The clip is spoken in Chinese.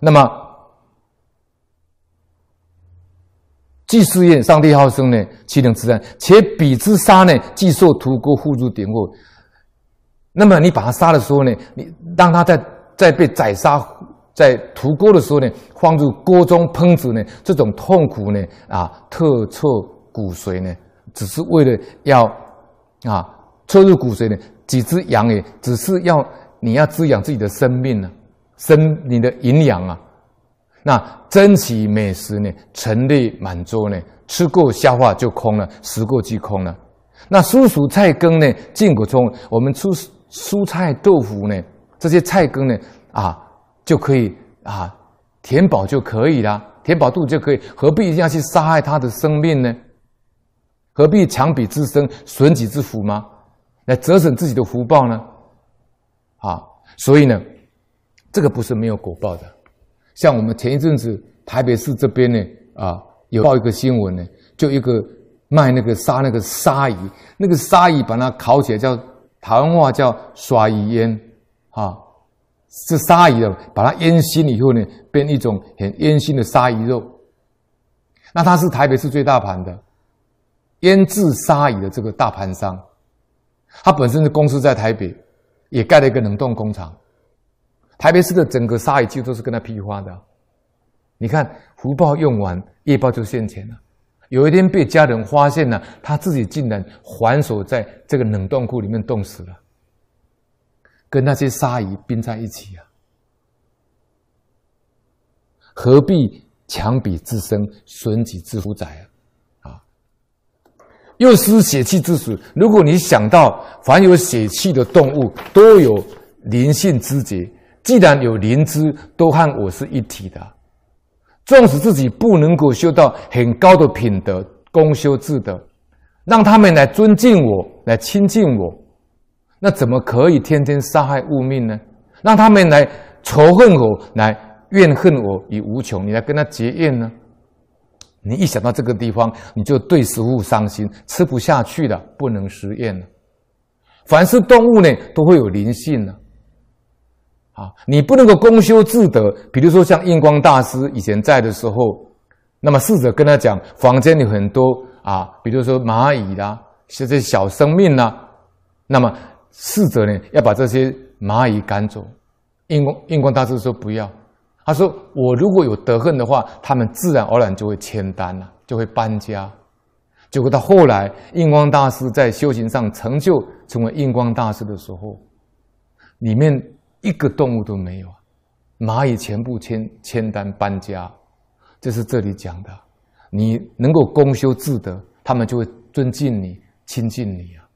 那么。既试验上帝好生呢，岂能自然？且彼之杀呢，既受屠锅，互入典锅。那么你把他杀的时候呢，你当他在在被宰杀在屠锅的时候呢，放入锅中烹煮呢，这种痛苦呢，啊，特彻骨髓呢，只是为了要啊，彻入骨髓呢，几只羊也，只是要你要滋养自己的生命呢，生你的营养啊。那珍奇美食呢？陈列满桌呢？吃过消化就空了，食过即空了。那蔬蔬菜羹呢？进补中，我们出蔬菜豆腐呢？这些菜羹呢？啊，就可以啊，填饱就可以了，填饱肚子就可以，何必一定要去杀害他的生命呢？何必强彼之生，损己之福吗？来折损自己的福报呢？啊，所以呢，这个不是没有果报的。像我们前一阵子台北市这边呢，啊，有报一个新闻呢，就一个卖那个杀那个鲨鱼，那个鲨鱼把它烤起来叫台湾话叫刷鱼烟，啊，是鲨鱼的，把它烟熏以后呢，变一种很烟熏的鲨鱼肉。那它是台北市最大盘的腌制鲨鱼的这个大盘商，它本身的公司在台北，也盖了一个冷冻工厂。台北市的整个鲨鱼几乎都是跟他批发的，你看福报用完，业报就现前了。有一天被家人发现了，他自己竟然反锁在这个冷冻库里面冻死了，跟那些鲨鱼冰在一起啊！何必强彼自生，损己之福哉啊！又失血气之死。如果你想到凡有血气的动物都有灵性之节。既然有灵知，都和我是一体的。纵使自己不能够修到很高的品德、功修智德，让他们来尊敬我、来亲近我，那怎么可以天天杀害物命呢？让他们来仇恨我、来怨恨我以无穷，你来跟他结怨呢？你一想到这个地方，你就对食物伤心，吃不下去了，不能食咽了。凡是动物呢，都会有灵性呢。啊你不能够功修自得，比如说像印光大师以前在的时候，那么侍者跟他讲，房间里很多啊，比如说蚂蚁啦，这些小生命啦，那么侍者呢要把这些蚂蚁赶走。印光印光大师说不要，他说我如果有德行的话，他们自然而然就会迁单了，就会搬家。结果到后来，印光大师在修行上成就成为印光大师的时候，里面。一个动物都没有啊，蚂蚁全部迁迁单搬家，这是这里讲的。你能够公修自德，他们就会尊敬你、亲近你啊。